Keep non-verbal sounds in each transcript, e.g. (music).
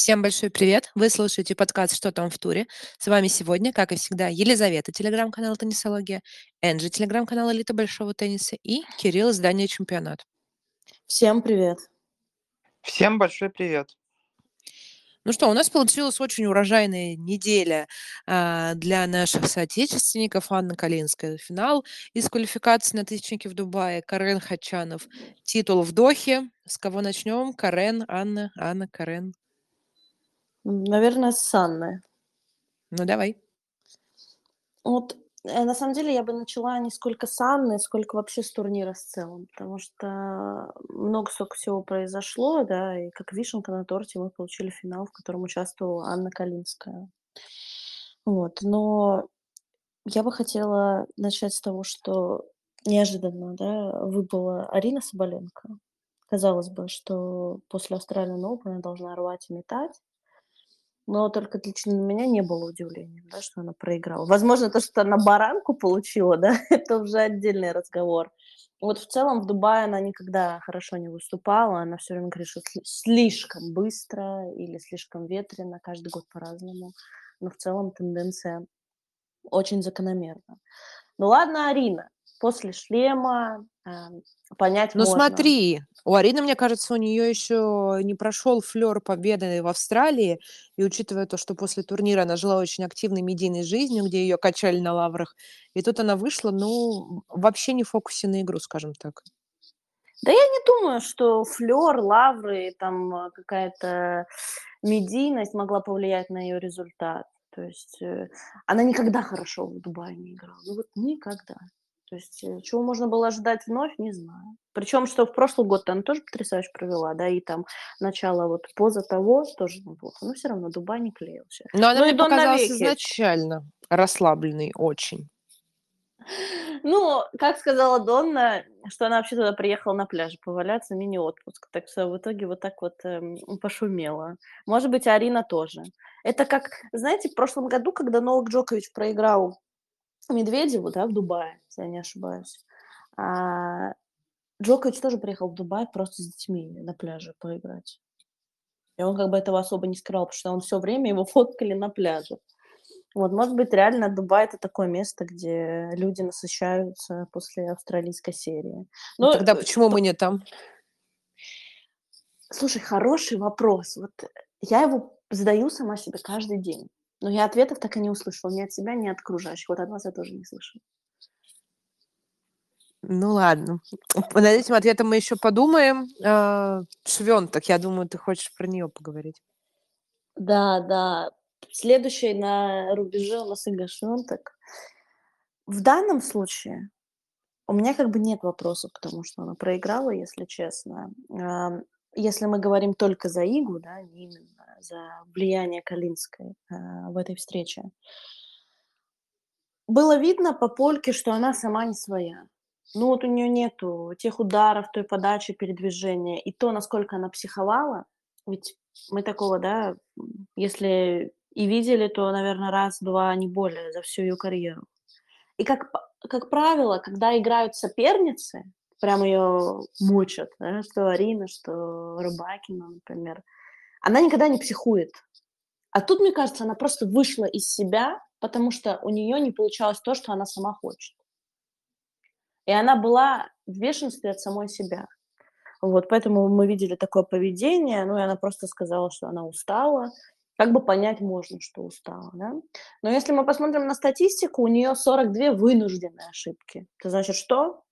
Всем большой привет! Вы слушаете подкаст "Что там в туре?". С вами сегодня, как и всегда, Елизавета, телеграм-канал "Теннисология", Энджи, телеграм-канал "Элита большого тенниса" и Кирилл, издание "Чемпионат". Всем привет! Всем большой привет! Ну что, у нас получилась очень урожайная неделя, а, для наших соотечественников. Анна Калинская- финал из квалификации на тысячники в Дубае, Карен Хачанов- титул в Дохе. С кого начнем? Карен, Анна, Анна, Карен. Наверное, с Анны. Ну, давай. Вот, э, на самом деле я бы начала не сколько с Анны, сколько вообще с турнира с целым, потому что много столько всего произошло, да, и как вишенка на торте мы получили финал, в котором участвовала Анна Калинская. Вот, но я бы хотела начать с того, что неожиданно, да, выбыла Арина Соболенко. Казалось бы, что после Australian Open она должна рвать и метать. Но только лично для меня не было удивлением, да, что она проиграла. Возможно, то, что она баранку получила, (laughs) да, это уже отдельный разговор. Вот в целом в Дубае она никогда хорошо не выступала. Она все время говорит, что сли слишком быстро или слишком ветрено, каждый год по-разному. Но в целом тенденция очень закономерна. Ну ладно, Арина, после шлема, эм, понять Ну можно. смотри, у Арины, мне кажется, у неё ещё не прошёл флёр победы в Австралии. И учитывая то, что после турнира она жила очень активной медийной жизнью, где её качали на лаврах, и тут она вышла, ну, вообще не в фокусе на игру, скажем так. Да я не думаю, что флёр, лавры, там, э, какая-то медийность могла повлиять на её результат. То есть, э, она никогда хорошо в Дубае не играла. Ну вот никогда. То есть, э, чего можно было ожидать вновь, не знаю. Причём, что в прошлый год она тоже потрясающе провела, да, и там начало вот поза того тоже неплохо, но всё равно Дубай не клеился. Но она Ну мне показалась изначально расслабленной очень. Ну, как сказала Донна, что она вообще туда приехала на пляже поваляться, мини-отпуск. Так что в итоге вот так вот, эм, пошумела. Может быть, Арина тоже. Это как, знаете, в прошлом году, когда Новак Джокович проиграл Медведеву, да, в Дубае, если я не ошибаюсь, а, Джокович тоже приехал в Дубай просто с детьми на пляже поиграть. И он как бы этого особо не скрывал, потому что он всё время его (laughs) фоткали на пляже. Вот, может быть, реально Дубай- это такое место, где люди насыщаются после австралийской серии. Ну Но, тогда э, почему по мы не там? Слушай, хороший вопрос. Вот я его задаю сама себе каждый день, но я ответов так и не услышала ни от себя, ни от окружающих. Вот от вас я тоже не слышала. Ну ладно. Над этим ответом мы ещё подумаем. А, Швёнтек, я думаю, ты хочешь про неё поговорить. Да, да. Следующей на рубеже у нас Ига Швёнтек. В данном случае у меня как бы нет вопросов к тому, что она проиграла, если честно. Если мы говорим только за Игу, да, не именно за влияние Калинской, а, в этой встрече. Было видно по польке, что она сама не своя. Ну, вот у неё нету тех ударов, той подачи, передвижения. И то, насколько она психовала, ведь мы такого, да, если и видели, то, наверно, раз-два, не более, за всю её карьеру. И как как правило, когда играют соперницы, прям её мочат, да, что Арина, что Рыбакина, например, она никогда не психует. А тут, мне кажется, она просто вышла из себя, потому что у неё не получалось то, что она сама хочет. И она была в бешенстве от самой себя. Вот, поэтому мы видели такое поведение. Ну, и она просто сказала, что она устала. Как бы понять можно, что устала, да. Но если мы посмотрим на статистику, у неё 42 вынужденные ошибки. Это значит что?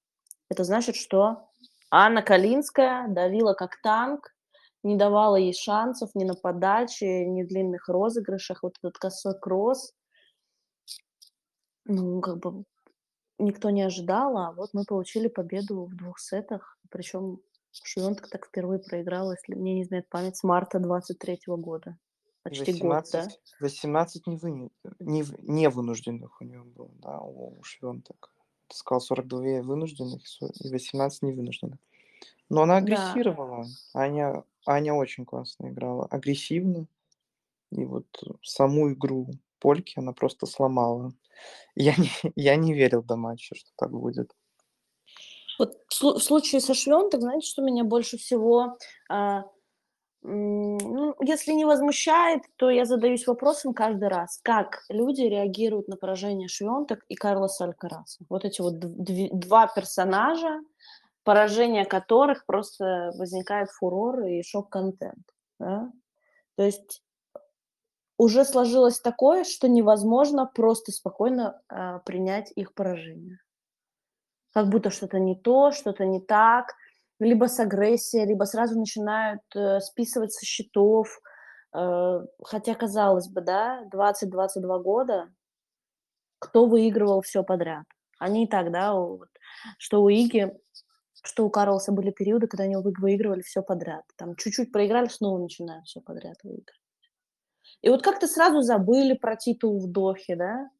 Это значит, что Анна Калинская давила как танк, не давала ей шансов ни на подаче, ни в длинных розыгрышах. Вот этот косой кросс ну, как бы никто не ожидал, а вот мы получили победу в 2 сетах. Причём Швёнтек так впервые проиграла, если мне не изменяет память, с марта 23 года. Почти год, да. 18 18 невыне нев невынужденных у неё было, да, у Швёнтек. Ты сказал 42 вынужденных и со и 18 невынужденных. Но она Да. агрессировала. Аня Аня очень классно играла, агрессивно. И вот саму игру польки она просто сломала. Я не (laughs) я не верил до матча, что так будет. Вот в слу в случае со Швёнтек, знаете, что меня больше всего, а, ну, если не возмущает, то я задаюсь вопросом каждый раз, как люди реагируют на поражение Швионтек и Карлоса Алькараса. Вот эти вот два персонажа, поражение которых просто возникает фурор и шок-контент. Да? То есть уже сложилось такое, что невозможно просто спокойно э, принять их поражение. Как будто что-то не то, что-то не так, либо с агрессией, либо сразу начинают э, списывать со счетов. Э, хотя, казалось бы, да, 20-22 года, кто выигрывал все подряд? Они и так, да, вот, что у Иги, что у Карлса были периоды, когда они выигрывали все подряд. Там чуть-чуть проиграли, снова начинают все подряд выигрывать. И вот как-то сразу забыли про титул в Дохе, да?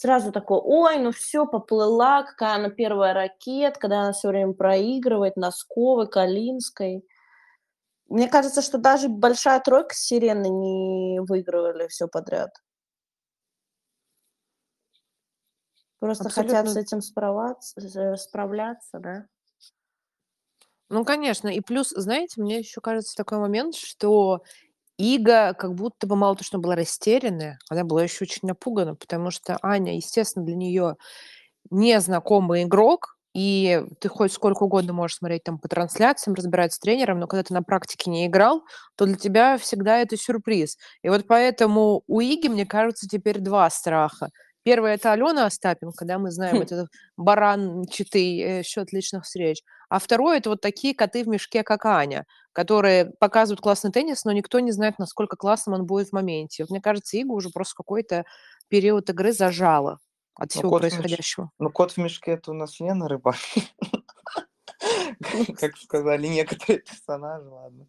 Сразу такой, ой, ну все, поплыла, какая она первая ракет, когда она все время проигрывает Носковой, Калинской. Мне кажется, что даже большая тройка Сирены не выигрывали все подряд. Просто Абсолютно. хотят с этим справляться, справляться, да? Ну, конечно. И плюс, знаете, мне еще кажется такой момент, что Ига как будто бы мало того, что была растерянная, она была еще очень напугана, потому что Аня, естественно, для нее незнакомый игрок, и ты хоть сколько угодно можешь смотреть там по трансляциям, разбирать с тренером, но когда ты на практике не играл, то для тебя всегда это сюрприз. И вот поэтому у Иги, мне кажется, теперь два страха. Первый это Алена Остапенко, да, мы знаем, это баранчатый э, счет личных встреч. А второй это вот такие коты в мешке, как Аня, которые показывают классный теннис, но никто не знает, насколько классным он будет в моменте. Вот мне кажется, Игу уже просто какой-то период игры зажала от Ну, всего в меш- происходящего. Ну, кот в мешке это у нас Лена Рыбак. (laughs) (laughs) Как сказали некоторые персонажи, ладно.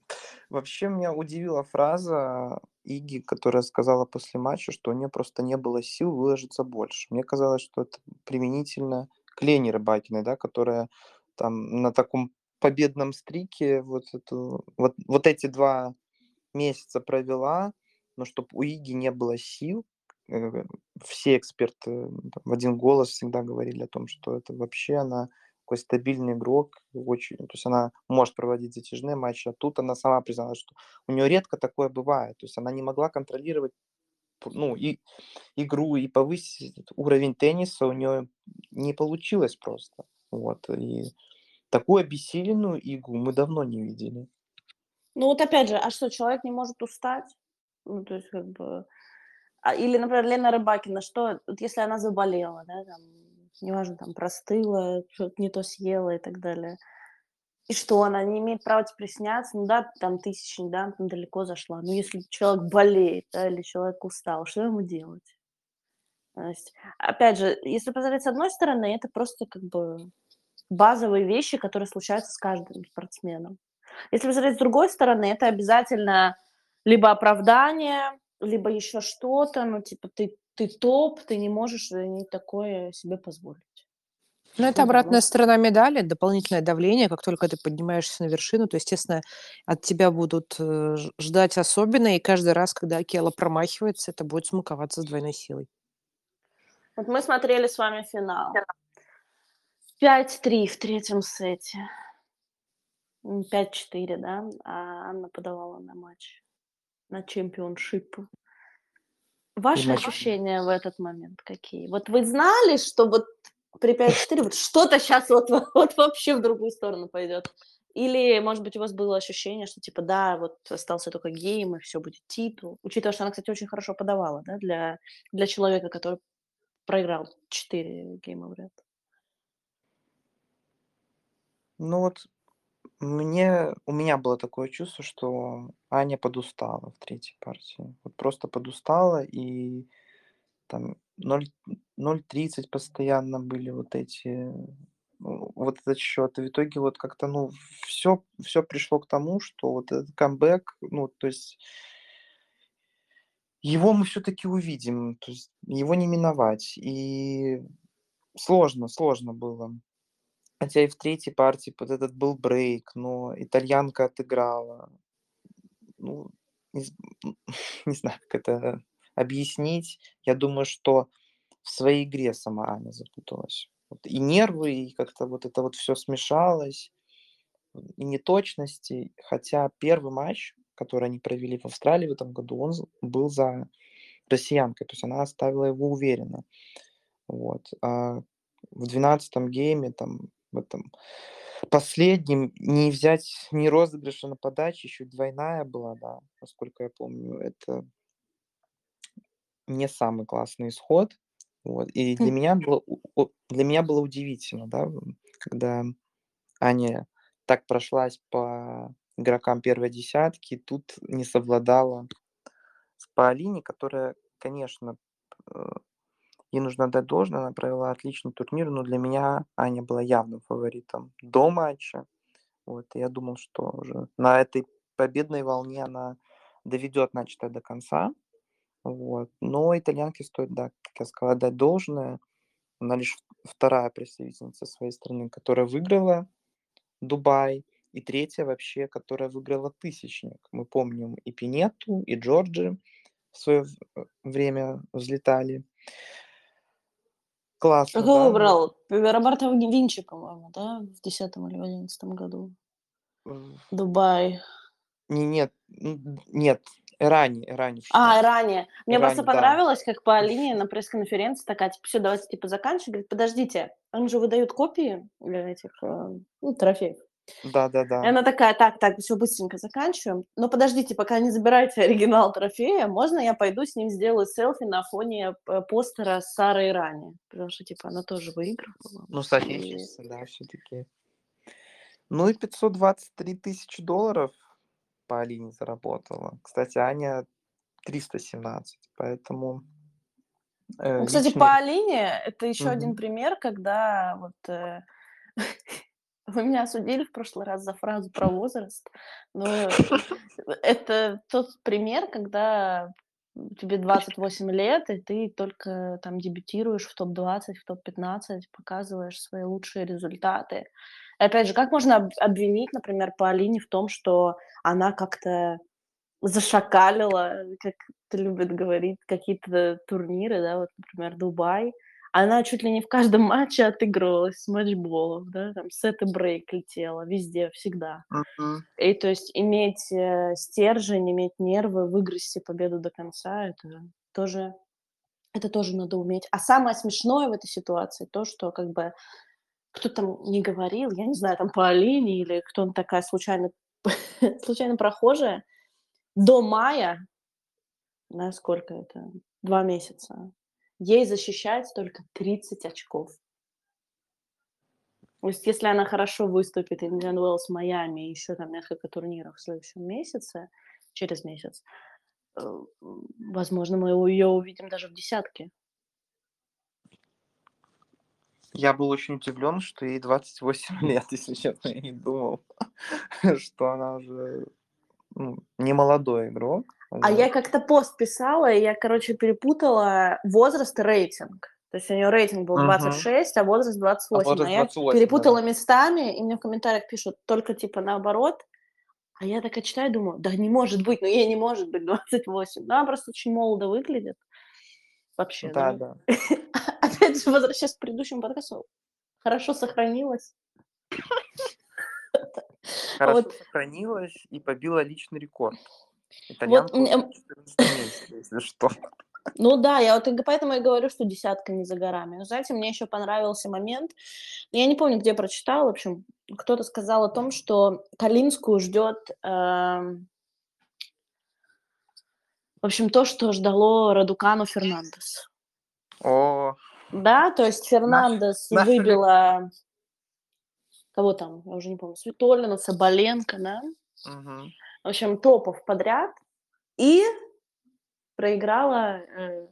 Вообще меня удивила фраза Иги, которая сказала после матча, что у нее просто не было сил выложиться больше. Мне казалось, что это применительно к Лене Рыбакиной, да, которая там на таком победном стрике вот, эту, вот, вот эти два месяца провела, но чтобы у Иги не было сил, э, все эксперты в один голос всегда говорили о том, что это вообще она такой стабильный игрок, очень, то есть она может проводить затяжные матчи, а тут она сама призналась, что у нее редко такое бывает, то есть она не могла контролировать ну, и игру и повысить уровень тенниса у нее не получилось просто. Вот, и такую обессиленную игру мы давно не видели. Ну вот опять же, а что, человек не может устать? Ну, то есть как бы... А, или, например, Лена Рыбакина, что, вот если она заболела, да, там, неважно, там, простыла, что-то не то съела и так далее, и что, она не имеет права теперь сняться? Ну да, там тысячи, да, там далеко зашла. Но если человек болеет, да, или человек устал, что ему делать? То есть, опять же, если посмотреть с одной стороны, это просто как бы базовые вещи, которые случаются с каждым спортсменом. Если посмотреть с другой стороны, это обязательно либо оправдание, либо еще что-то, ну, типа, ты, ты топ, ты не можешь не такое себе позволить. Ну, это обратная сторона медали, дополнительное давление. Как только ты поднимаешься на вершину, то, естественно, от тебя будут э, ждать особенно, и каждый раз, когда Акела промахивается, это будет смаковаться с двойной силой. Вот мы смотрели с вами финал. 5-3 в третьем сете. 5-4, да? А Анна подавала на матч, на championship. Ваши матч... ощущения в этот момент какие? Вот вы знали, что вот при 5-4 вот что-то сейчас вот, (laughs) вот вообще в другую сторону пойдет? Или, может быть, у вас было ощущение, что типа, да, вот остался только гейм, и все будет титул. Учитывая, что она, кстати, очень хорошо подавала, да, для, для человека, который проиграл 4 гейма в ряд. Ну вот мне, у меня было такое чувство, что Аня подустала в третьей партии. Вот просто подустала, и там 0,30 постоянно были вот эти, ну, вот этот счет. И в итоге вот как-то, ну, все, все пришло к тому, что вот этот камбэк, ну, то есть его мы все-таки увидим, то есть его не миновать. И сложно, сложно было. Хотя и в третьей партии вот этот был брейк, но итальянка отыграла. Ну, не, (laughs) не знаю, как это объяснить. Я думаю, что в своей игре сама Аня запуталась. Вот и нервы, и как-то вот это вот все смешалось, и неточности. Хотя первый матч, который они провели в Австралии в этом году, он был за россиянкой, то есть она оставила его уверенно. Вот. А в двенадцатом гейме, там, в этом последнем, не взять ни розыгрыша на подаче, еще двойная была, да, насколько я помню, это не самый классный исход. Вот. И для Хм. меня было, для меня было удивительно, да, когда Аня так прошлась по игрокам первой десятки, тут не совладала с Паолини, которая, конечно, э, ей нужно дать должное, она провела отличный турнир, но для меня Аня была явным фаворитом до матча. Вот, я думал, что уже на этой победной волне она доведет начатое до конца. Вот. Но итальянке стоит, да, как я сказал, дать должное. Она лишь вторая представительница своей страны, которая выиграла Дубай, и третья вообще, которая выиграла тысячник. Мы помним и Пинету, и Джорджи в свое время взлетали. Классно, Кого да? выбрал? Роберта Винчи, по-моему, да? В 10 или в 11 году. Дубай. Не, нет, нет, ранее, ранее. А, 16. ранее. Мне Ранее, просто да. понравилось, как по линии на пресс-конференции такая, типа, все, давайте, типа, заканчивать. Говорит, подождите, им же выдают копии для этих, э, ну, трофеев. Да, да, И да. она такая, так, так, все быстренько заканчиваем. Но подождите, пока не забираете оригинал трофея, можно я пойду с ним сделаю селфи на фоне э, постера с Сарой Рани? Потому что, типа, она тоже выигрывала. Ну, И- соотечественница, да, все-таки. Ну и 523 тысячи долларов по Алине заработала. Кстати, Аня 317, поэтому... э, Ну, кстати, личный- по Алине это еще один Мгм. пример, когда вот э, (laughs) вы меня осудили в прошлый раз за фразу про возраст, но (laughs) это тот пример, когда тебе 28 лет, и ты только там дебютируешь в топ-20, в топ-15, показываешь свои лучшие результаты. И опять же, как можно об- обвинить, например, по Алине в том, что она как-то зашакалила, как любят говорить, какие-то турниры, да, вот, например, Дубай. Она чуть ли не в каждом (laughs) матче отыгрывалась с матчболов, да, там сет и брейк летела везде, всегда. Мгм. И то есть иметь э, стержень, иметь нервы, выгрызти победу до конца, это тоже, это тоже надо уметь. А самое смешное в этой ситуации то, что как бы кто там не говорил, я не знаю, там по Алине или кто-то такая случайно, (laughs) случайно прохожая, до мая, да, сколько это, два месяца, ей защищать только 30 очков. То есть если она хорошо выступит Индиан Уэллс, Майами еще там несколько турниров в следующем месяце, через месяц, э, возможно, мы ее увидим даже в десятке. Я был очень удивлен, что ей 28 (laughs) лет, если честно, я не думал, (laughs) что она уже не молодой игрок. А вот. я как-то пост писала, и я, короче, перепутала возраст и рейтинг. То есть у нее рейтинг был Мгм. 26, а возраст 28. А, возраст я 28, перепутала да-да. местами, и мне в комментариях пишут только типа наоборот. А я такая читаю, думаю, да не может быть, ну ей не может быть 28. Ну, она просто очень молодо выглядит. Вообще, Да, ну, да. (laughs) Опять же, возвращаясь к предыдущему подкасту, хорошо сохранилась. (laughs) Хорошо Вот. сохранилась и побила личный рекорд. Итальянка мне- уже на 14 месте, если что. Ну да, я вот поэтому и говорю, что десятка не за горами. Но знаете, мне еще понравился момент, я не помню, где прочитала, в общем, кто-то сказал о том, что Калинскую ждет, эм, в общем, то, что ждало Радукану Фернандес. О, Да, то есть Фернандес наша выбила, кого там, я уже не помню, Светолина, Соболенко, да? мгм. в общем, топов подряд, и проиграла э,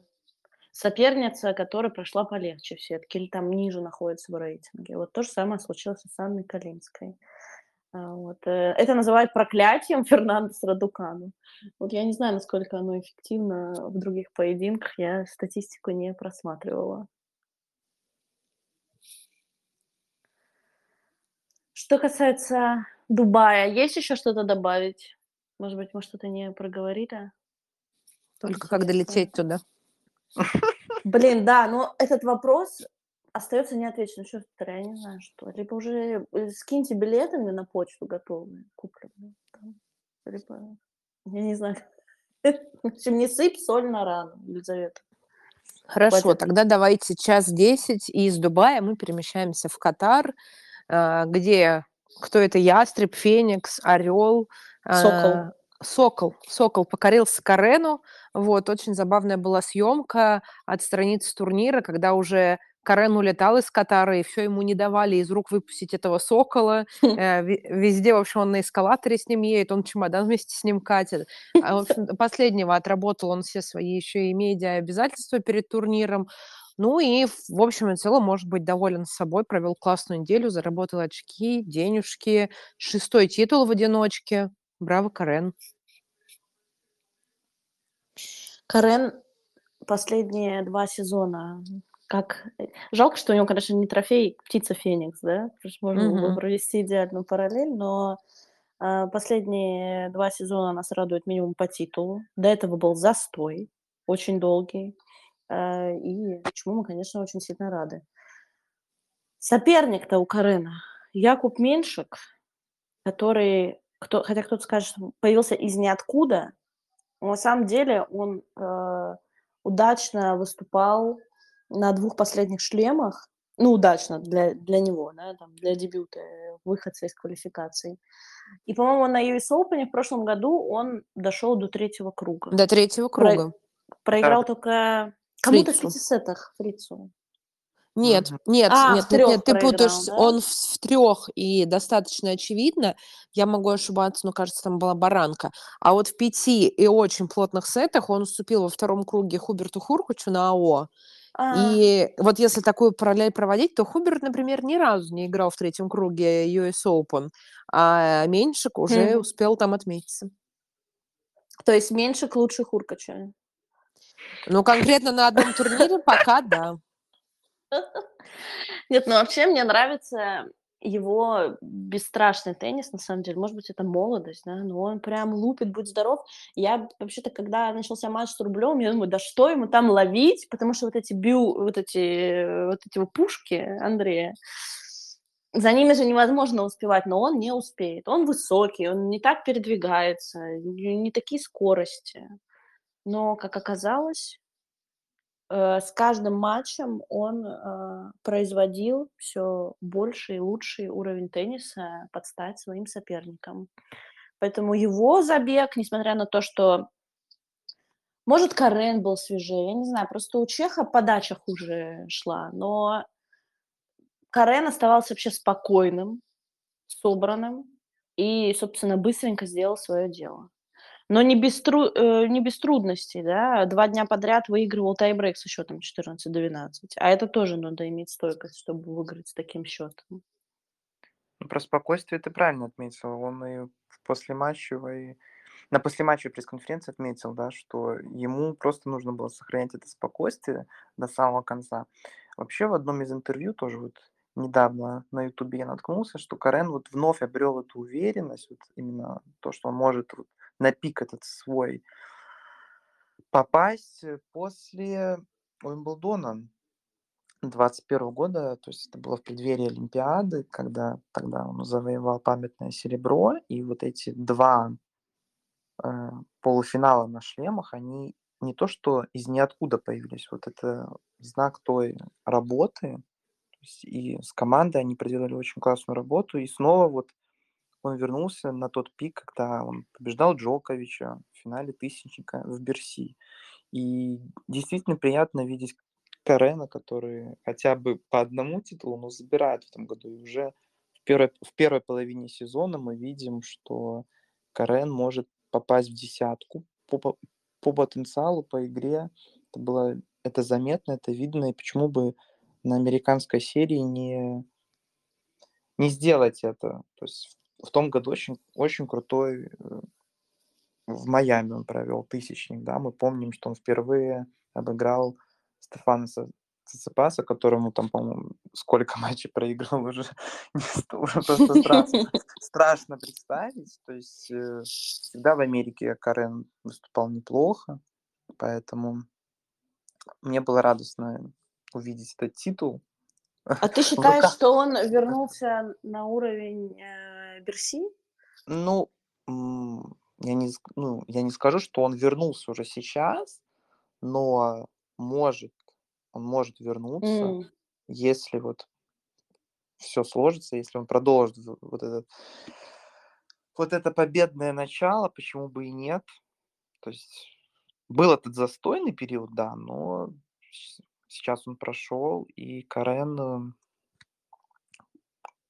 соперница, которая прошла полегче в сетке, или там ниже находится в рейтинге. Вот то же самое случилось с Анной Калинской. А, Вот. э, Это называют проклятием (laughs) Фернандес Радукану. Вот я не знаю, насколько оно эффективно в других поединках, я статистику не просматривала. Что касается Дубая, есть еще что-то добавить? Может быть, мы что-то не проговорили? Только как долететь туда. Блин, да, но этот вопрос остается неотвеченным. Что я не знаю, что. Либо уже э, скиньте билеты мне на почту готовые, купленные. там, Либо Я не знаю. (laughs) В общем, не сыпь соль на рану, Елизавета. Хорошо, Хватит. тогда давайте час 10, и из Дубая мы перемещаемся в Катар, где кто это? Ястреб, Феникс, Орел, Сокол. а, Сокол. Сокол покорился Карену. Вот, очень забавная была съемка от страницы турнира, когда уже Карен улетал из Катара, и все ему не давали из рук выпустить этого сокола. (laughs) Э, ви- Везде, в общем, он на эскалаторе с ним едет, он чемодан вместе с ним катит. А, в общем, последнего отработал он все свои еще и медиа обязательства перед турниром. Ну и, в общем и целом, может быть доволен собой, провел классную неделю, заработал очки, денежки, шестой титул в одиночке. Браво, Карен. Карен последние два сезона как... э, Жалко, что у него, конечно, не трофей птица Феникс, да? Потому что можно было бы Мгм. провести идеальную параллель, но а, последние два сезона нас радует минимум по титулу. До этого был застой, очень долгий. А, И чему мы, конечно, очень сильно рады. Соперник-то у Карена Якуб Меньшик, который, кто, хотя кто-то скажет, появился из ниоткуда, но на самом деле он э, удачно выступал на двух последних шлемах, ну, удачно для, для него, да, там, для дебюта, э, выходца из квалификации. И, по-моему, на US Open в прошлом году он дошел до третьего круга. До третьего Про- круга. Проиграл Да. только кому-то в Фрицу. пяти сетах, Фрицу. Нет, нет, А, нет, нет, нет, ты проиграл, путаешься. да? Он в, в трех и достаточно очевидно. Я могу ошибаться, но кажется, там была баранка. А вот в пяти и очень плотных сетах он уступил во втором круге Хуберту Хуркачу на АО. А, И вот если такую параллель проводить, то Хуберт, например, ни разу не играл в третьем круге US Open, а Меньшик уже Мгм. успел там отметиться. то есть меньше к лучше Хуркача. Ну, конкретно на одном турнире пока да. Нет, ну вообще мне нравится его бесстрашный теннис, на самом деле. Может быть, это молодость, да, но он прям лупит, будь здоров. Я вообще-то, когда начался матч с Рублем, я думаю, да что ему там ловить, потому что вот эти бю, вот эти, вот эти вот пушки Андрея, за ними же невозможно успевать, но он не успеет. Он высокий, он не так передвигается, не такие скорости. Но, как оказалось, э, с каждым матчем он э, производил все больше и лучший уровень тенниса под стать своим соперникам. Поэтому его забег, несмотря на то, что, может, Карен был свежее, я не знаю, просто у Чеха подача хуже шла, но Карен оставался вообще спокойным, собранным и, собственно, быстренько сделал свое дело. Но не без, тру- э, не без трудностей, да. Два дня подряд выигрывал тайбрейк со счетом 14-12. А это тоже надо иметь стойкость, чтобы выиграть с таким счетом. Ну, про спокойствие ты правильно отметил. Он и в послематчевой, на послематчевой пресс-конференции отметил, да, что ему просто нужно было сохранять это спокойствие до самого конца. Вообще в одном из интервью тоже вот недавно на ютубе я наткнулся, что Карен вот вновь обрел эту уверенность, вот именно то, что он может вот на пик этот свой попасть э, после Уимблдона 21 года, то есть это было в преддверии Олимпиады, когда тогда он завоевал памятное серебро, и вот эти два э, полуфинала на шлемах, они не то что из ниоткуда появились, вот это знак той работы, и с командой они проделали очень классную работу, и снова вот он вернулся на тот пик, когда он побеждал Джоковича в финале тысячника в Берси. И действительно приятно видеть Карена, который хотя бы по одному титулу, но забирает в этом году. И уже в первой, в первой половине сезона мы видим, что Карен может попасть в десятку по, по, по потенциалу, по игре. Это было это заметно, это видно. И почему бы на американской серии не, не сделать это? То есть в том году очень, очень крутой э, в Майами он провел тысячник, да, мы помним, что он впервые обыграл Стефана Циципаса, которому там, по-моему, сколько матчей проиграл уже, (laughs) уже просто страшно, (laughs) страшно представить. То есть э, всегда в Америке Карен выступал неплохо, поэтому мне было радостно увидеть этот титул. А ты (laughs) считаешь, что он вернулся на уровень Берси? Ну, я не, ну, я не скажу, что он вернулся уже сейчас, но может, он может вернуться, М. если вот все сложится, если он продолжит вот этот вот это победное начало, почему бы и нет. То есть был этот застойный период, да, но сейчас он прошел, и Карен, э,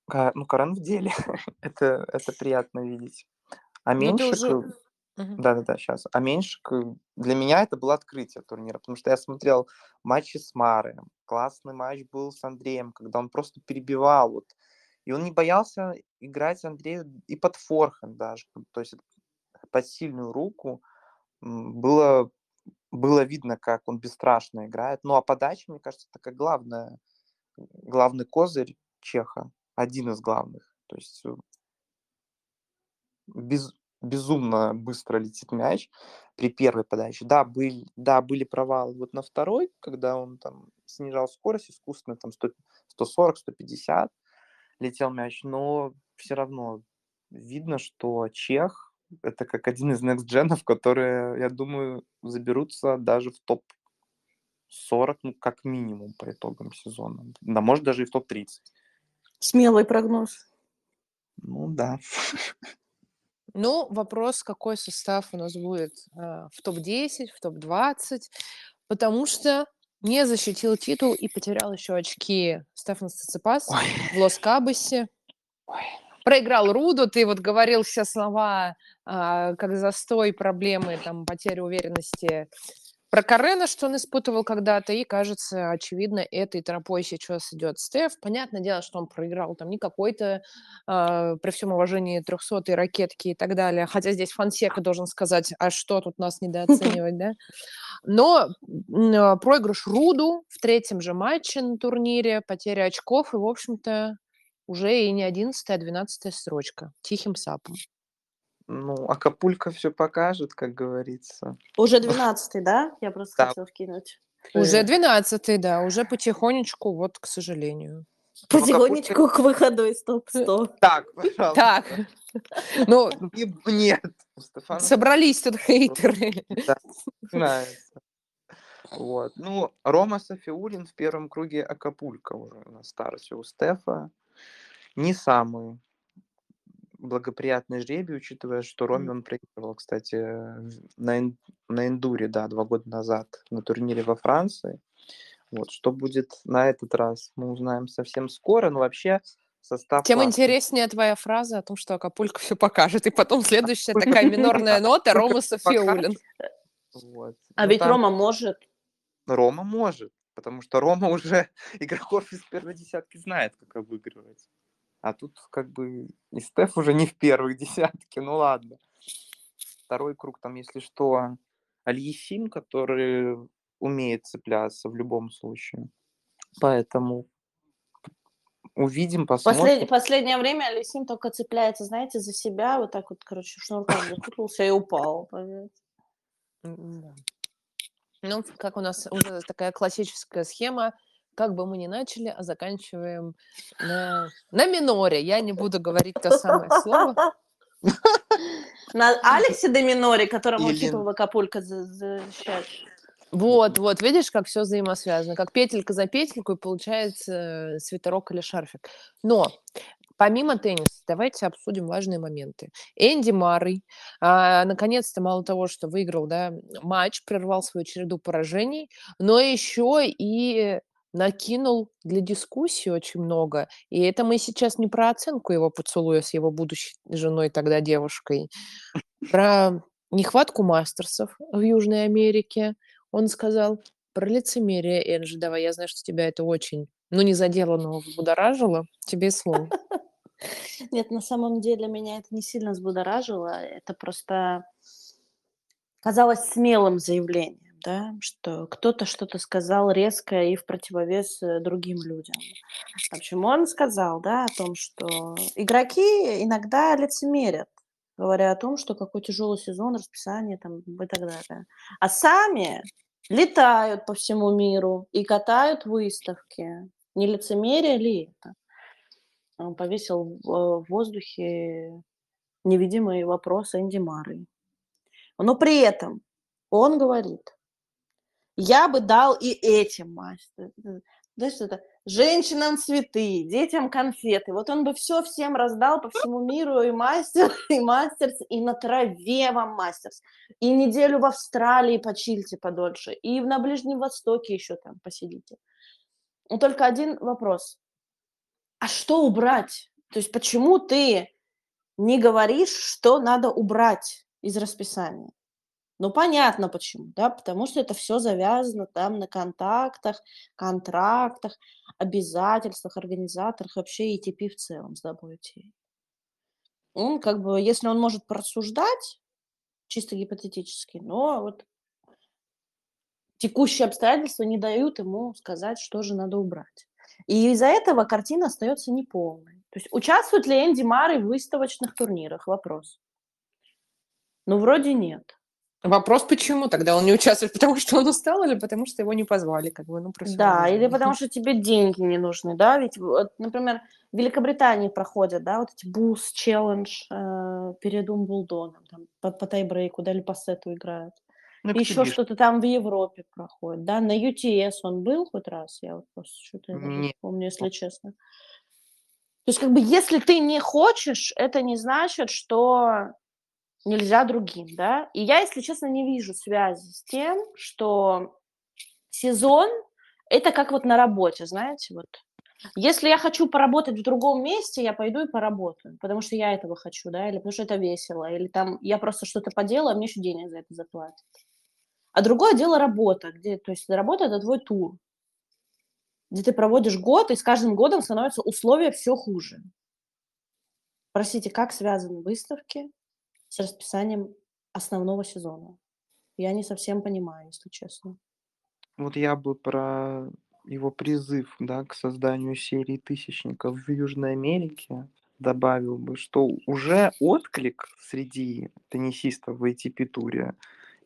Ка- ну, Карен в деле. (laughs) это, это приятно видеть. А Ну, уже... э, да-да-да, сейчас. А Меньшик э, для меня это было открытие турнира, потому что я смотрел матчи с Марием. Классный матч был с Андреем, когда он просто перебивал. Вот. И он не боялся играть Андрею и под форхенд даже. То есть под сильную руку было, было видно, как он бесстрашно играет. Ну, а подача, мне кажется, такая главная, главный козырь Чеха. Один из главных. То есть э, без, безумно быстро летит мяч при первой подаче. Да, были, да, были провалы вот на второй, когда он там снижал скорость искусственно, там 100 140-150 летел мяч, но все равно видно, что Чех это как один из next генов, которые, я думаю, заберутся даже в топ-40, ну, как минимум по итогам сезона. Да, может, даже и в топ-30. Смелый прогноз. Ну, да. Ну, вопрос, какой состав у нас будет а, в топ-10, в топ-20, потому что не защитил титул и потерял еще очки Стефан Ой, в Лос-Кабасе. ой. Проиграл Руду, ты вот говорил все слова, а, как застой, проблемы, там, потеря уверенности про Карена, что он испытывал когда-то, и, кажется, очевидно, этой тропой сейчас идет Стеф. Понятное дело, что он проиграл там не какой-то, а, при всем уважении, 300 ракетки и так далее, хотя здесь Фансека должен сказать, а что тут нас (laughs) недооценивать, да? Но а, проигрыш Руду в третьем же матче на турнире, потеря очков, и, в общем-то, уже и не 11 а 12 строчка. Тихим сапом. Ну, Акапулько все покажет, как говорится. Уже (laughs) 12 да? Я просто Да. хотела вкинуть. Уже Э, 12 да, уже потихонечку, вот, к сожалению. Ну, Потихонечку к выходу из топ-100. Так, пожалуйста. Так, ну, (laughs) И нет. У Стефана собрались тут хейтеры. Да, начинается. Вот. Ну, Рома Софиулин в первом круге Акапулько уже на старте у Стефа. Не самый благоприятный жребий, учитывая, что Роме он проигрывал, кстати, на, эн- на эндуре, да, два года назад на турнире во Франции. Вот, что будет на этот раз, мы узнаем совсем скоро, но вообще состав Тем классный. интереснее твоя фраза о том, что Акапулько все покажет. И потом следующая такая (laughs) минорная нота Рома Софиулин. Вот. А Ну, ведь там Рома может. Рома может, потому что Рома уже (laughs) игроков из первой десятки знает, как обыгрывать. А тут как бы и Стеф уже не в первой (laughs) десятке, ну ладно. Второй круг там, если что, Альесим, который умеет цепляться в любом случае. Поэтому увидим, посмотрим. Послед- Последнее время Алисим только цепляется, знаете, за себя, вот так вот, короче, в шнурках запутался и упал. понимаете? Ну, как у нас уже такая классическая схема, как бы мы ни начали, а заканчиваем на, на миноре. Я не буду говорить то самое слово. На Алексе де Миноре, которому Акапулько за- защищает. Вот, вот, видишь, как все взаимосвязано. Как петелька за петельку, и получается э, свитерок или шарфик. Но помимо тенниса, давайте обсудим важные моменты. Энди Маррей, а, наконец-то, мало того, что выиграл да, матч, прервал свою череду поражений, но еще и накинул для дискуссии очень много. И это мы сейчас не про оценку его поцелуя с его будущей женой, тогда девушкой, про нехватку мастерсов в Южной Америке. Он сказал про лицемерие, Энджи, давай, я знаю, что тебя это очень, ну, не задело, но взбудоражило. Тебе слово. Нет, на самом деле меня это не сильно взбудоражило. Это просто казалось смелым заявлением, да, что кто-то что-то сказал резко и в противовес э, другим людям. В общем, он сказал, да, о том, что игроки иногда лицемерят, говоря о том, что какой тяжелый сезон, расписание там и так далее. А сами летают по всему миру и катают выставки. Не лицемерие ли это? Он повесил в, э, воздухе невидимый вопрос Энди Мары. Но при этом он говорит, я бы дал и этим мастер. Знаешь, это женщинам цветы, детям конфеты. Вот он бы все всем раздал по всему миру, и мастер, (laughs) и мастерс, и на траве вам мастерс, и неделю в Австралии почильте подольше, и на Ближнем Востоке еще там посидите. Но только один вопрос. А что убрать? То есть почему ты не говоришь, что надо убрать из расписания? Ну, понятно почему, да, потому что это все завязано там на контактах, контрактах, обязательствах, организаторах, вообще ETP в целом с WTA. Он как бы, если он может просуждать, чисто гипотетически, но вот текущие обстоятельства не дают ему сказать, что же надо убрать. И из-за этого картина остается неполной. То есть участвует ли Энди Марой в выставочных турнирах? Вопрос. Ну, вроде нет. Вопрос, почему тогда он не участвует? (laughs) Потому что он устал или потому что его не позвали? Как бы, ну, да, или потому что тебе деньги не нужны, да? Ведь, вот, например, в Великобритании проходят, да, вот эти Boost Challenge э, перед Умблдоном, там, по, по тайбрейку, да, или по сету играют. Ну, Еще что-то там в Европе проходит, да? На UTS он был хоть раз? Я вот просто что-то не помню, если честно. То есть, как бы, если ты не хочешь, это не значит, что нельзя другим, да. И я, если честно, не вижу связи с тем, что сезон – это как вот на работе, знаете, вот. Если я хочу поработать в другом месте, я пойду и поработаю, потому что я этого хочу, да, или потому что это весело, или там я просто что-то поделаю, а мне еще денег за это заплатят. А другое дело работа, где, то есть работа – это твой тур, где ты проводишь год, и с каждым годом становятся условия все хуже. Простите, как связаны выставки с расписанием основного сезона. Я не совсем понимаю, если честно. Вот я бы про его призыв, да, к созданию серии тысячников в Южной Америке добавил бы, что уже отклик среди теннисистов в ATP-туре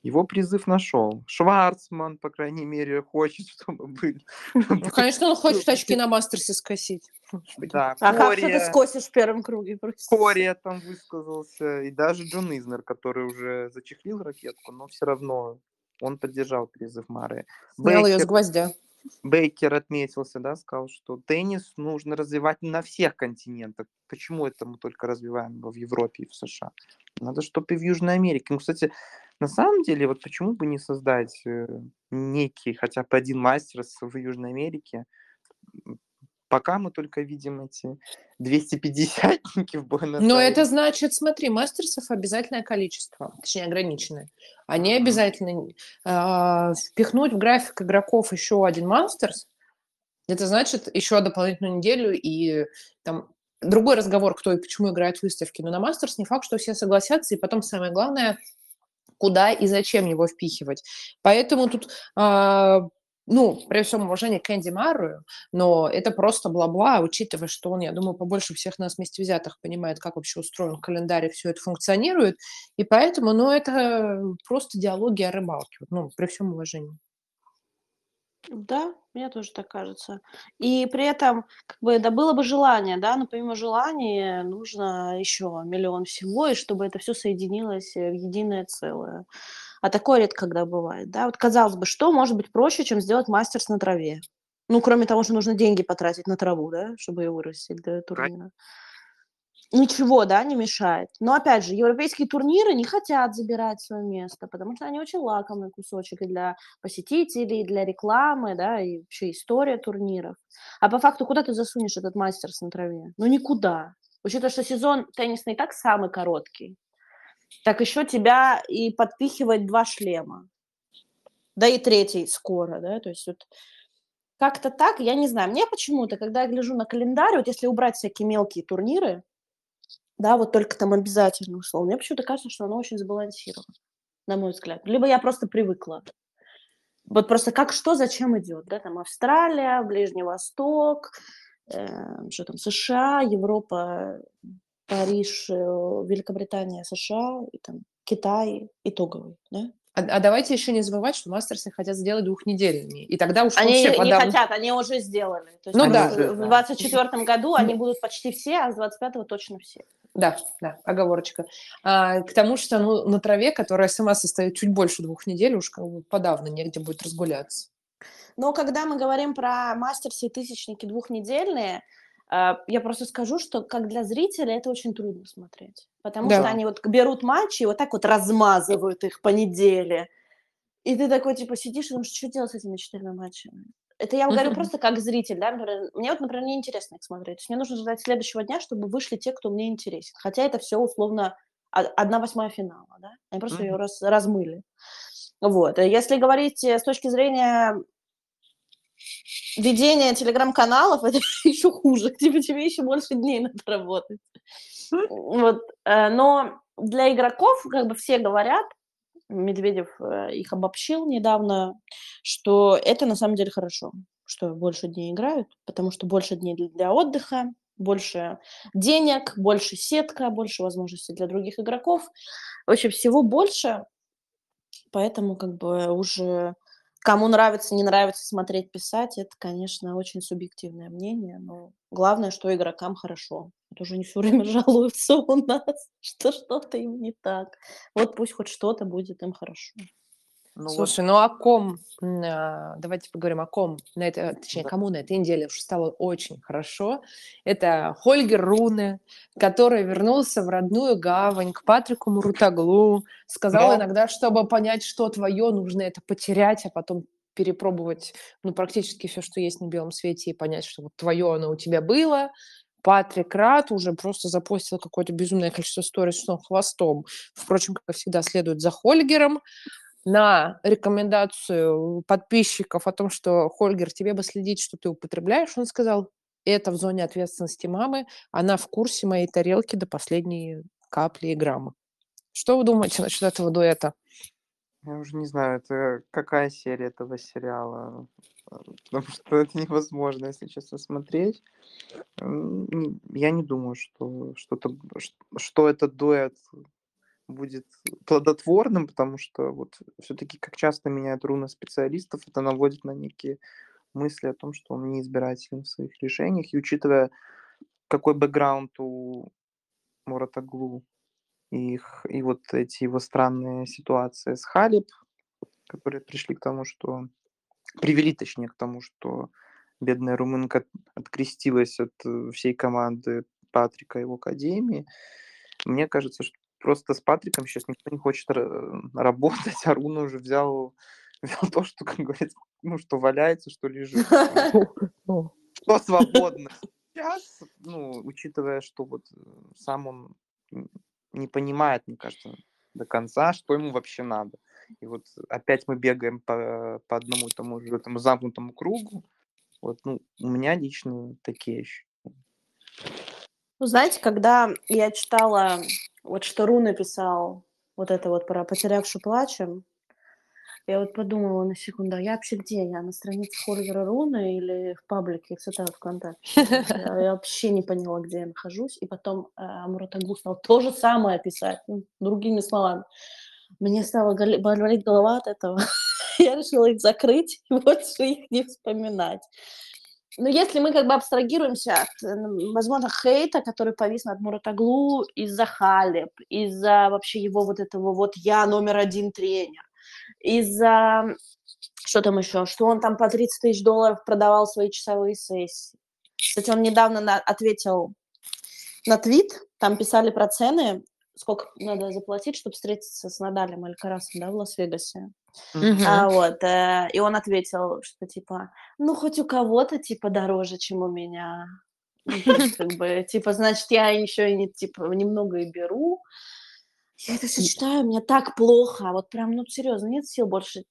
его призыв нашел. Шварцман, по крайней мере, хочет, (laughs) чтобы были. Ну, (laughs) конечно, он хочет очки на мастерсе скосить. Да, а как ты скосишь в первом круге? Кория там высказался, и даже Джон Изнер, который уже зачехлил ракетку, но все равно он поддержал призыв Мары. Снял ее с гвоздя. Бейкер отметился, да, сказал, что теннис нужно развивать на всех континентах. Почему это мы только развиваем его в Европе и в США? Надо, чтобы и в Южной Америке. Ну, кстати, на самом деле, вот почему бы не создать э, некий хотя бы один мастер в Южной Америке? Пока мы только видим эти 250-ники в буэнос Но это значит, смотри, мастерсов обязательное количество, точнее ограниченное. Они обязательно э, впихнуть в график игроков еще один мастерс, это значит еще дополнительную неделю и там другой разговор, кто и почему играет в выставки. Но на мастерс не факт, что все согласятся. И потом самое главное, куда и зачем его впихивать. Поэтому тут а, ну, при всем уважении к Энди Маррою, но это просто бла-бла, учитывая, что он, я думаю, побольше всех нас вместе взятых понимает, как вообще устроен календарь и все это функционирует, и поэтому, ну, это просто диалоги о рыбалке, ну, при всем уважении. Да, мне тоже так кажется. И при этом, как бы, да было бы желание, да, но помимо желания нужно еще миллион всего, и чтобы это все соединилось в единое целое. А такое редко когда бывает, да. Вот казалось бы, что может быть проще, чем сделать мастерс на траве? Ну, кроме того, что нужно деньги потратить на траву, да, чтобы ее вырастить для турнира ничего, да, не мешает. Но опять же, европейские турниры не хотят забирать свое место, потому что они очень лакомый кусочек и для посетителей, и для рекламы, да, и вообще история турниров. А по факту куда ты засунешь этот мастерс на траве? Ну никуда. Учитывая, что сезон теннисный и так самый короткий, так еще тебя и подпихивает два шлема. Да и третий скоро, да, то есть вот как-то так, я не знаю. Мне почему-то, когда я гляжу на календарь, вот если убрать всякие мелкие турниры, да, вот только там обязательно условно. Мне почему-то кажется, что оно очень сбалансировано, на мой взгляд. Либо я просто привыкла. Вот просто как что, зачем идет, да, там Австралия, Ближний Восток, э, что там, США, Европа, Париж, э, Великобритания, США, и там Китай итоговый, да? А, а давайте еще не забывать, что мастерсы хотят сделать двухнедельными. И тогда уж они вообще подам... не хотят, они уже сделали. То есть ну да. В 24 году они будут почти все, а с 25-го точно все. Да, да, оговорочка. А, к тому, что ну, на траве, которая сама состоит чуть больше двух недель, уж как бы подавно негде будет разгуляться. Но когда мы говорим про мастерсы и тысячники двухнедельные, я просто скажу, что как для зрителя это очень трудно смотреть. Потому Да. что они вот берут матчи и вот так вот размазывают их по неделе. И ты такой, типа, сидишь и думаешь, что делать с этими четырьмя матчами? Это я говорю просто как зритель, да, например, мне вот, например, неинтересно их смотреть. То есть мне нужно ждать следующего дня, чтобы вышли те, кто мне интересен. Хотя это все условно одна восьмая финала, да? Они просто ее раз- размыли. Вот. А Если говорить э, с точки зрения ведения телеграм-каналов, это (laughs) еще хуже. Типа тебе еще больше дней надо работать. Вот. э, Но для игроков, как бы все говорят, Медведев э, их обобщил недавно, что это на самом деле хорошо, что больше дней играют, потому что больше дней для- отдыха, больше денег, больше сетка, больше возможностей для других игроков. Вообще всего больше, поэтому как бы уже кому нравится, не нравится смотреть, писать, это, конечно, очень субъективное мнение, но главное, что игрокам хорошо. Это уже не все (laughs) время жалуются у нас, (laughs) что что-то им не так. Вот пусть хоть что-то будет им хорошо. Ну вот, Слушай, ну о ком, а, давайте поговорим о ком, на это, точнее, Да. кому на этой неделе уж стало очень хорошо. Это Хольгер Руне, который вернулся в родную гавань к Патрику Мурутаглу, сказал Но- иногда, чтобы понять, что твое, нужно это потерять, а потом перепробовать ну, практически все, что есть на белом свете, и понять, что вот твое оно у тебя было. Патрик Рат уже просто запостил какое-то безумное количество сторис, что он хвостом. Впрочем, как всегда, следует за Хольгером на рекомендацию подписчиков о том, что Хольгер, тебе бы следить, что ты употребляешь, он сказал, это в зоне ответственности мамы, она в курсе моей тарелки до последней капли и грамма. Что вы думаете насчет этого дуэта? я уже не знаю, это какая серия этого сериала, э, потому что это невозможно, если честно, смотреть. Я не думаю, что что-то, что этот дуэт будет плодотворным, потому что вот все-таки как часто меняет руна специалистов, это наводит на некие мысли о том, что он неизбирателен в своих решениях. И учитывая, какой бэкграунд у Муратаглу и, их, и вот эти его странные ситуации с Халиб, которые пришли к тому, что... Привели, точнее, к тому, что бедная румынка открестилась от э, всей команды Патрика и его академии. Мне кажется, что просто с Патриком сейчас никто не хочет ра- (laughs) работать, а Руна уже взял, (laughs) взял то, что, как говорится, ну, что валяется, что лежит. О, (laughs) Что свободно сейчас, ну, учитывая, что вот э, сам он не понимает, мне кажется, до конца, что ему вообще надо. И вот опять мы бегаем по, по одному тому же этому замкнутому кругу. Вот, ну, у меня лично такие ощущения. Ну, знаете, когда я читала, вот что Ру написал, вот это вот про потерявшую плачем, я вот подумала на секунду, а я вообще где? Я на странице Хольгера Руна или в паблике цитат ВКонтакте? Я, я вообще не поняла, где я нахожусь. И потом э, Муратагу стал то же самое писать, ну, другими словами. Мне стала болеть голова от этого. (laughs) я решила их закрыть и (laughs) больше их не вспоминать. Но если мы как бы абстрагируемся от, э, возможно, хейта, который повис над Муратаглу из-за Халеб, из-за вообще его вот этого вот «я номер один тренер», из-за что там еще, что он там по 30 тысяч долларов продавал свои часовые сессии. Кстати, он недавно на- ответил на твит, там писали про цены, сколько надо заплатить, чтобы встретиться с Надалем Алькарасом, да, в Лас-Вегасе. мгм. А, вот, э, и он ответил, что типа, ну, хоть у кого-то, типа, дороже, чем у меня. Ну, как бы, типа, значит, я еще типа, немного и беру. Я это все читаю, мне так плохо, вот прям, ну, серьезно, нет сил больше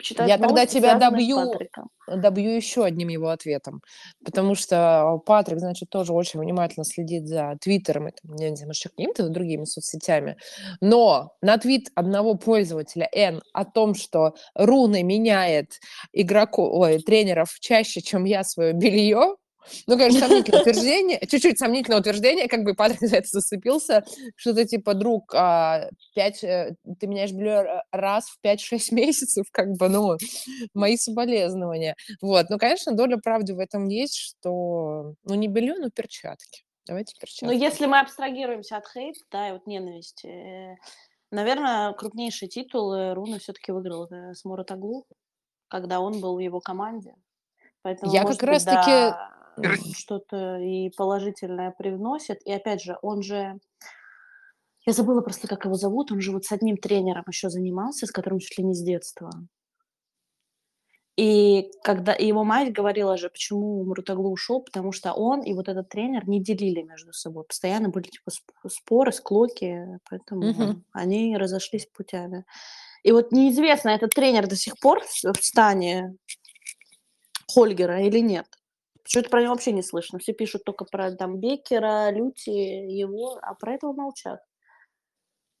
читать Я тогда новости, тебя связанные с добью. Добью еще одним его ответом. Потому что Патрик, значит, тоже очень внимательно следит за Твиттером, и, там, не знаю, может, какими-то другими соцсетями. Но на твит одного пользователя N о том, что Руны меняет игроку, ой, тренеров чаще, чем я свое белье, ну, конечно, сомнительное утверждение, чуть-чуть сомнительное утверждение, как бы Патрик за это зацепился, что-то типа, друг, а, пять, э, ты меняешь белье раз в 5-6 месяцев, как бы, ну, мои соболезнования. Вот, ну, конечно, доля правды в этом есть, что, ну, не белье, но перчатки. Давайте Ну, перчатки. если мы абстрагируемся от хейта, да, и вот ненависти, э, наверное, крупнейший титул э, Руна все-таки выиграл с Муратоглу, когда он был в его команде. Поэтому, Я может как быть, раз-таки... да, что-то и положительное привносит. И опять же, он же... Я забыла просто, как его зовут. Он же вот с одним тренером еще занимался, с которым чуть ли не с детства. И когда и его мать говорила же, почему Муртаглу ушел, потому что он и вот этот тренер не делили между собой. Постоянно были типа сп- споры, склоки, поэтому Мгм. они разошлись путями. И вот неизвестно, этот тренер до сих пор в стане Хольгера или нет. Что-то про него вообще не слышно. Все пишут только про там Бекера, Люти, его, а про этого молчат.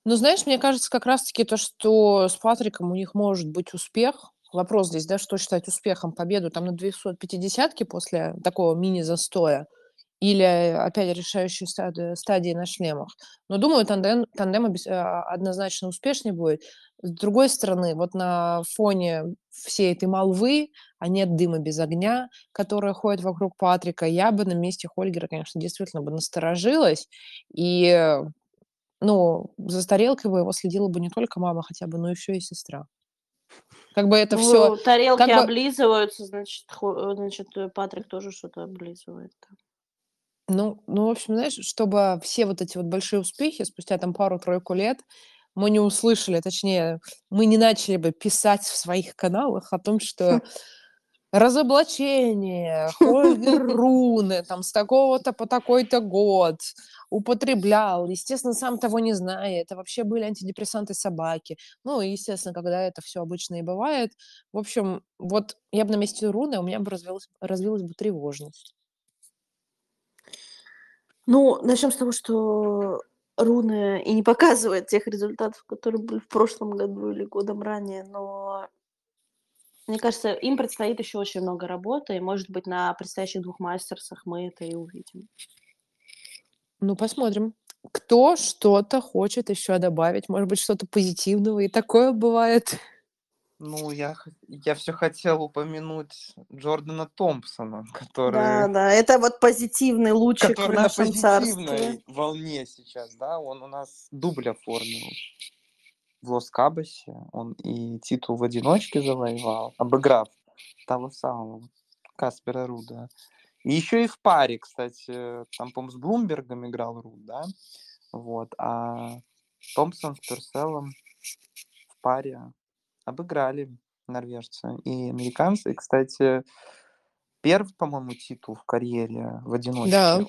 Ну, знаешь, мне кажется, как раз-таки то, что с Патриком у них может быть успех. Вопрос здесь, да, что считать успехом? Победу там на 250-ке после такого мини-застоя или опять решающей стадии, стадии на шлемах. Но думаю, тандем, тандем а, однозначно успешнее будет. С другой стороны, вот на фоне всей этой молвы, а нет дыма без огня, которая ходит вокруг Патрика, я бы на месте Хольгера, конечно, действительно бы насторожилась. И, э, ну, за тарелкой бы его следила бы не только мама хотя бы, но еще и сестра. Как бы это все... Ну, тарелки как бы- облизываются, значит, хо- значит, э, Патрик тоже что-то облизывает. там. Ну, ну, в общем, знаешь, чтобы все вот эти вот большие успехи спустя там пару-тройку лет мы не услышали, точнее, мы не начали бы писать в своих каналах о том, что (laughs) разоблачение, (laughs) Хольгер Руны, там, с такого-то по такой-то год употреблял, естественно, сам того не зная, это вообще были антидепрессанты собаки. Ну, естественно, когда это все обычно и бывает. В общем, вот я бы на месте Руны, у меня бы развилась, развилась бы тревожность. Ну, начнем с того, что Руны и не показывает тех результатов, которые были в прошлом году или годом ранее, но мне кажется, им предстоит еще очень много работы, и, может быть, на предстоящих двух мастерсах мы это и увидим. Ну, посмотрим. Кто что-то хочет еще добавить, может быть, что-то позитивного, и такое бывает. Ну, я, я все хотел упомянуть Джордана Томпсона, (laughs) Да, который, да, это вот позитивный лучик в который на нашем царстве. позитивной волне сейчас, да, он у нас дубль оформил в Лос-Кабасе, он и титул в одиночке завоевал, обыграв того самого Каспера Руда. И еще и в паре, кстати, там, по-моему, с Блумбергом играл Руд, да, вот, а Томпсон с Перселом в паре обыграли норвежцы и американцы. И, кстати, первый, по-моему, титул в карьере в одиночке Да,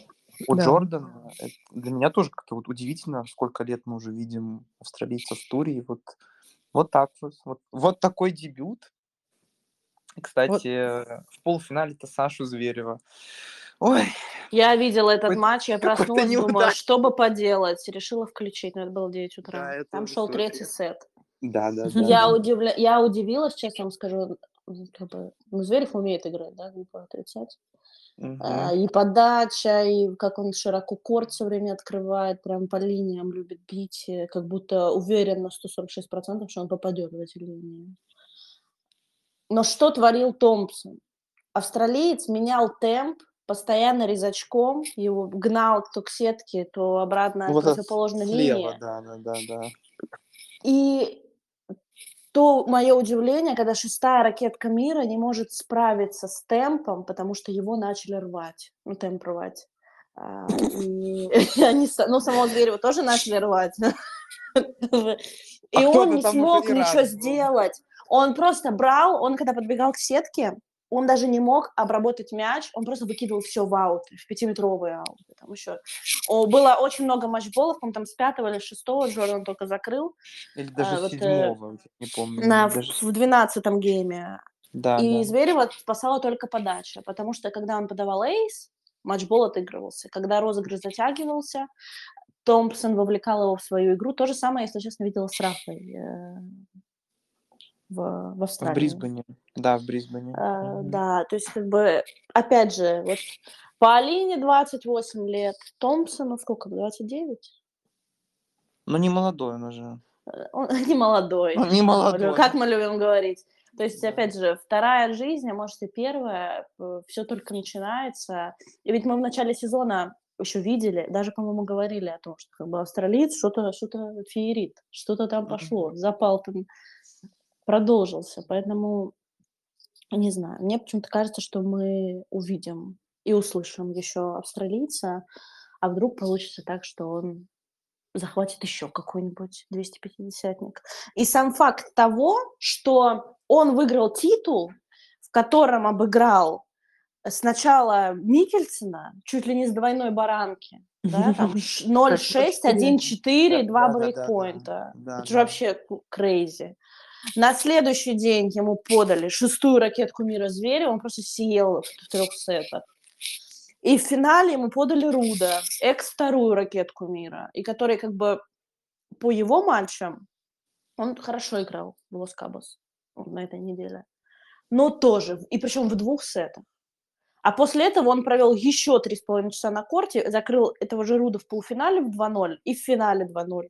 у да. Джордана. Это для меня тоже как-то вот удивительно, сколько лет мы уже видим австралийцев в туре. И вот, вот так вот, вот. Вот такой дебют. И, Кстати, в полуфинале-то Сашу Зверева. Ой, Я видела этот Какой-то- матч, я проснулась, неудачный. что бы поделать. Решила включить, но это было 9 утра. Да, Там шел третий сет. Да, да, (laughs) да. Я, удивля... я удивилась, честно вам скажу. ну, как бы, ну, Зверев умеет играть, да, не буду отрицать. Мгм. А, и подача, и как он широко корт все время открывает, прям по линиям любит бить, э, как будто уверен на 146%, что он попадет в эти линии. Но что творил Томпсон? Австралиец менял темп, постоянно резачком, его гнал то к сетке, то обратно Ну, вот это противоположной слева, линии. да, да, да, да. И то мое удивление, когда шестая ракетка мира не может справиться с темпом, потому что его начали рвать, ну, темп рвать. А, И (laughs) они, ну, самого Зверева тоже начали рвать. (laughs) И кто-то он не смог ничего сделать. Он просто брал, он когда подбегал к сетке, он даже не мог обработать мяч, он просто выкидывал все в ауты, в пятиметровые ауты. Там еще О, было очень много матчболов, по-моему, там с пятого или шестого Джордан только закрыл Или даже А, вот, э, седьмого, не помню. на, даже... в двенадцатом гейме. Да, и да. Зверева спасала только подача, потому что когда он подавал эйс, матчбол отыгрывался. Когда розыгрыш затягивался, Томпсон вовлекал его в свою игру. То же самое, если честно, видела с Рафой э, в, в В Австралии. Брисбене. Да, в Брисбене. Э, Мгм. Да, то есть, как бы, опять же, вот по Алине 28 лет, Томпсону сколько, 29? Ну, не молодой он уже. Э, Он (laughs) не молодой. Он не молодой. Как мы любим говорить. То есть, Да. опять же, вторая жизнь, а может и первая, все только начинается. И ведь мы в начале сезона еще видели, даже, по-моему, говорили о том, что как бы австралиец что-то что феерит, что-то там пошло, запал там продолжился. Поэтому, не знаю, мне почему-то кажется, что мы увидим и услышим еще австралийца, а вдруг получится так, что он захватит еще какой-нибудь 250-ник. И сам факт того, что он выиграл титул, в котором обыграл сначала Микельсона, чуть ли не с двойной баранки, да, там 0,6, 1,4, 2 брейкпоинта. Это же вообще крейзи. На следующий день ему подали шестую ракетку мира зверя, он просто съел в трех сетах. И в финале ему подали Руда, экс вторую ракетку мира, и который как бы по его матчам, он хорошо играл в Лос-Кабос на этой неделе. Но тоже, и причем в двух сетах. А после этого он провел еще три с половиной часа на корте, закрыл этого же Руда в полуфинале в 2-0 и в финале 2-0.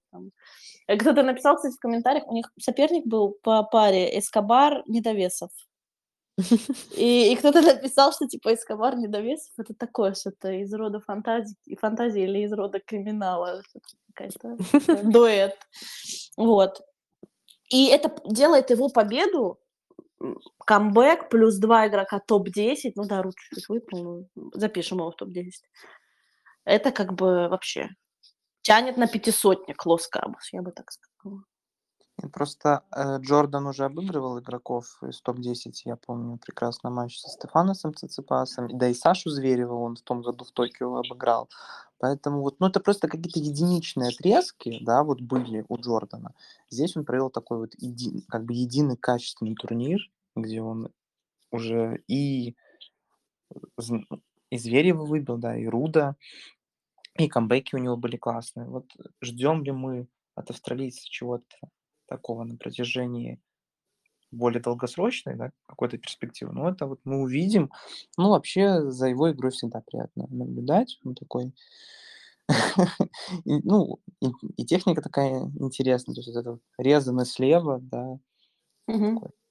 Кто-то написал, кстати, в комментариях, у них соперник был по паре Эскобар Недовесов. И, и кто-то написал, что типа Эскобар Недовесов это такое что-то из рода фантазии, фантазии или из рода криминала. Какая-то (laughs) дуэт. Вот. И это делает его победу камбэк плюс два игрока топ-10, ну да, ручку чуть выполнил, запишем его в топ-10. Это как бы вообще тянет на пятисотник Лос Кабус, я бы так сказала. Просто э, Джордан уже обыгрывал игроков из топ-10, я помню прекрасно матч со Стефаносом Циципасом, да и Сашу Зверева он в том году в Токио обыграл. Поэтому вот, ну это просто какие-то единичные отрезки, да, вот были у Джордана. Здесь он провел такой вот еди, как бы единый качественный турнир, где он уже и, и Зверева выбил, да, и Руда, и камбэки у него были классные. Вот ждем ли мы от австралийца чего-то такого на протяжении более долгосрочной, да, какой-то перспективы. Ну, это вот мы увидим. Ну, вообще, за его игрой всегда приятно наблюдать. Он такой... (laughs) ну, и, техника такая интересная. То есть это резанный слева, да,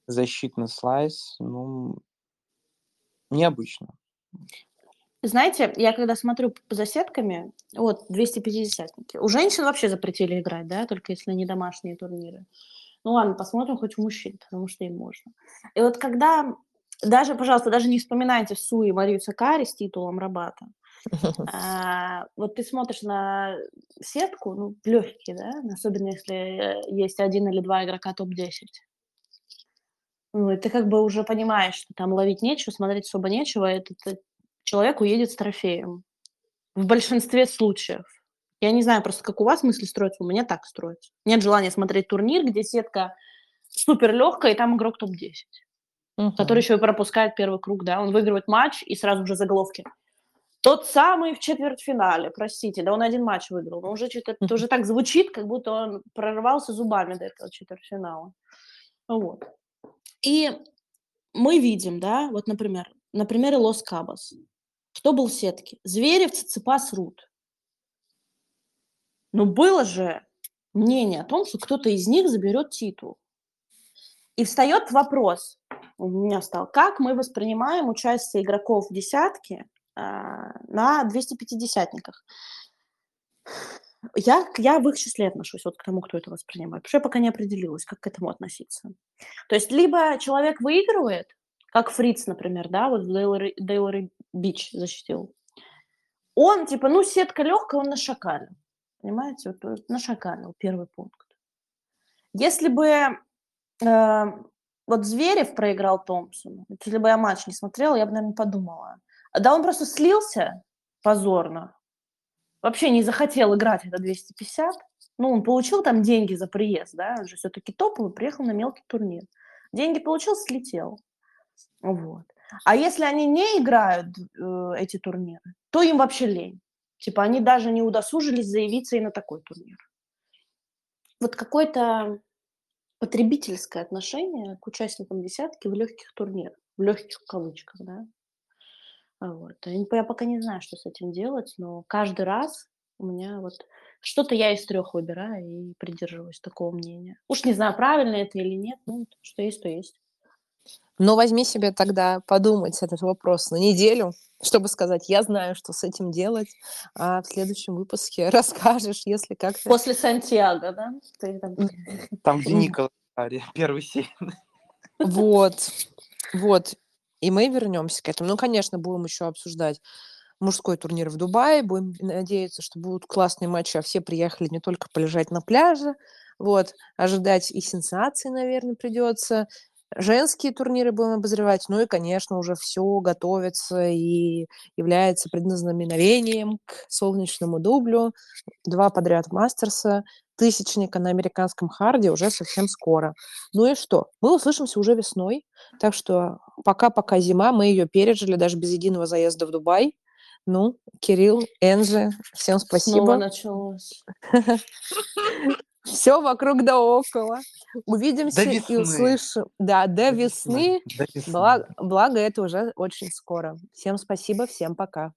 защитный слайс. Ну, необычно. Знаете, я когда смотрю за сетками, вот, 250-ники, у женщин вообще запретили играть, да, только если не домашние турниры. Ну ладно, посмотрим хоть у мужчин, потому что им можно. И вот когда, даже, пожалуйста, даже не вспоминайте Су и Марию Сакари с титулом Рабата, а, вот ты смотришь на сетку, ну, легкие, да, особенно если есть один или два игрока топ-10. Ну, и ты как бы уже понимаешь, что там ловить нечего, смотреть особо нечего, этот человек уедет с трофеем. В большинстве случаев. Я не знаю просто, как у вас мысли строятся, у меня так строится. Нет желания смотреть турнир, где сетка супер легкая, и там игрок топ-10, uh-huh. который еще и пропускает первый круг, да, он выигрывает матч и сразу же заголовки. Тот самый в четвертьфинале, простите, да он один матч выиграл, но уже это уже так звучит, как будто он прорывался зубами до этого четвертьфинала. Вот. И мы видим, да, вот, например, на примере Лос Кабас. Кто был в сетке? Зверев, Циципас, Рут. Но было же мнение о том, что кто-то из них заберет титул. И встает вопрос, у меня стал, как мы воспринимаем участие игроков в десятке э, на 250-никах. Я, я в их числе отношусь, вот к тому, кто это воспринимает. Потому что я пока не определилась, как к этому относиться. То есть либо человек выигрывает, как Фриц, например, да, вот в Дейлори Бич защитил. Он, типа, ну, сетка легкая, он нашакалил. Понимаете, вот нашакалил, первый пункт. Если бы э, вот Зверев проиграл Томпсону, если бы я матч не смотрела, я бы, наверное, подумала. Да он просто слился позорно. Вообще не захотел играть это 250. Ну, он получил там деньги за приезд, да, он же все-таки топовый, приехал на мелкий турнир. Деньги получил, слетел. Вот. А если они не играют э, эти турниры, то им вообще лень. Типа они даже не удосужились заявиться и на такой турнир. Вот какое-то потребительское отношение к участникам десятки в легких турнирах, в легких кавычках, да. Вот. Я пока не знаю, что с этим делать, но каждый раз у меня вот что-то я из трех выбираю и придерживаюсь такого мнения. Уж не знаю, правильно это или нет, ну, что есть, то есть. Но возьми себе тогда подумать этот вопрос на неделю, чтобы сказать: "Я знаю, что с этим делать", а в следующем выпуске (laughs) расскажешь, если как-то После Сантьяго, да? Там. (laughs) Там, где Карри, 1 серии. Вот, вот. И мы вернемся к этому. Ну, конечно, будем еще обсуждать мужской турнир в Дубае. Будем надеяться, что будут классные матчи, а все приехали не только полежать на пляже. Вот. Ожидать и сенсаций, наверно, придется. Женские турниры будем обозревать. Ну и, конечно, уже все готовится и является предназнаменовением к солнечному дублю. 2 подряд мастерса, тысячника на американском харде уже совсем скоро. Ну и что? Мы услышимся уже весной. Так что пока-пока зима, мы ее пережили даже без единого заезда в Дубай. Ну, Кирилл, Энджи, всем Снова спасибо. началось. (laughs) (laughs) Всё вокруг да около. До Увидимся и весны. услышим Да, до До весны. весны. До весны. Бла благо это уже очень скоро. Всем спасибо, всем пока.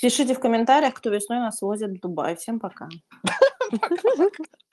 Пишите в комментариях, кто весной нас возит в Дубай. Всем пока. (laughs)